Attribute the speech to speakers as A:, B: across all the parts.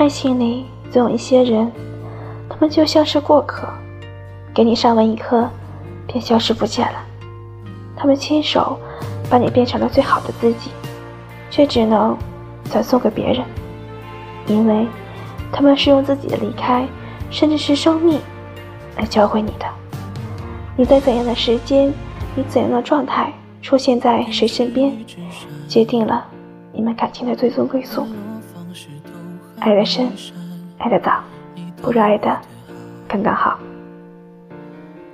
A: 爱情里总有一些人，他们就像是过客，给你上完一课，便消失不见了。他们亲手把你变成了最好的自己，却只能转送给别人，因为他们是用自己的离开，甚至是生命，来教会你的。你在怎样的时间，以怎样的状态出现在谁身边，决定了你们感情的最终归宿。爱的深，爱的早，不如爱的刚刚好。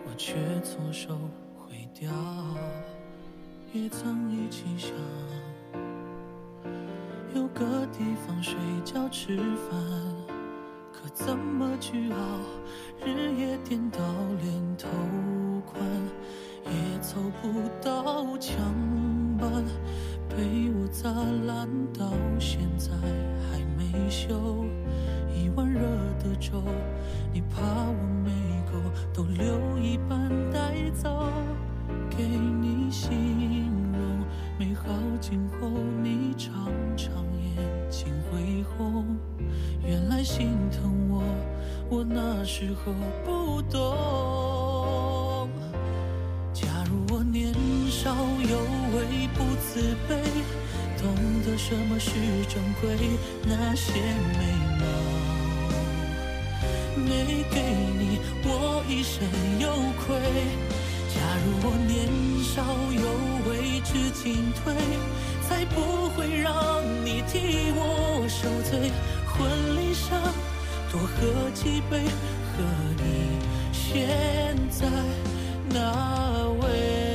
B: 我却错手毁掉，也曾一起想有个地方睡觉吃饭，可怎么去熬？日夜颠倒，连头款也凑不到墙板，被我砸烂到现在还没修。一碗热的粥，你怕我没够，都留一半带走，给你形容美好今后，你常常眼睛会红。原来心疼我，我那时候不懂。假如我年少有为不自卑，懂得什么是珍贵，那些美梦没给你，我一生有愧。假如我年少有为知进退，才不会让你替我受罪。婚礼上多喝几杯，和你现在那位。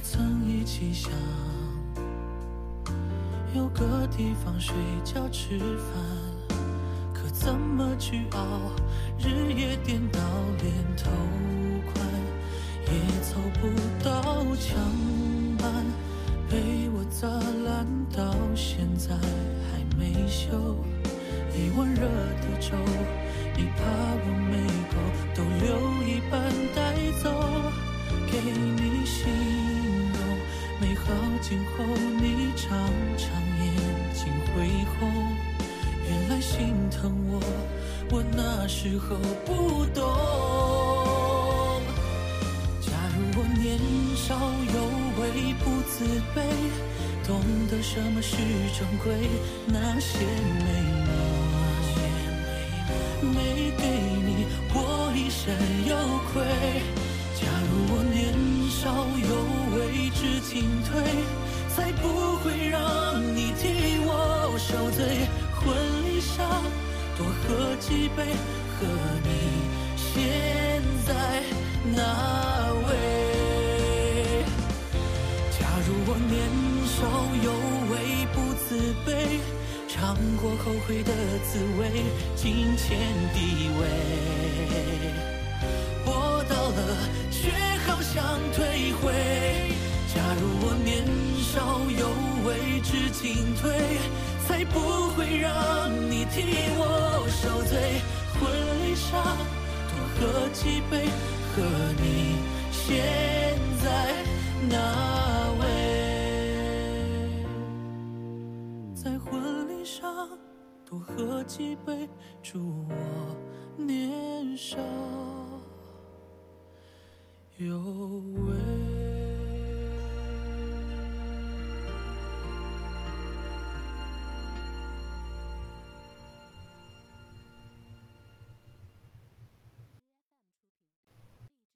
B: 曾一起想有个地方睡觉吃饭，可怎么去熬？日夜颠倒，连头款也凑不到墙板，被我砸烂到现在还没修。一碗热的粥，你怕我没今后，你常常眼睛会红。原来心疼我，我那时候不懂。假如我年少有为不自卑，懂得什么是珍贵，那些美梦没给你，我一生有愧。假如我年少有为知进退，才不会让你替我受罪。婚礼上多喝几杯，和你现在那位。假如我年少有为不自卑，尝过后悔的滋味，金钱地位，回。假如我年少有为知进退，才不会让你替我受罪。婚礼上多喝几杯，和你现在那位。在婚礼上多喝几杯，祝我年少有为。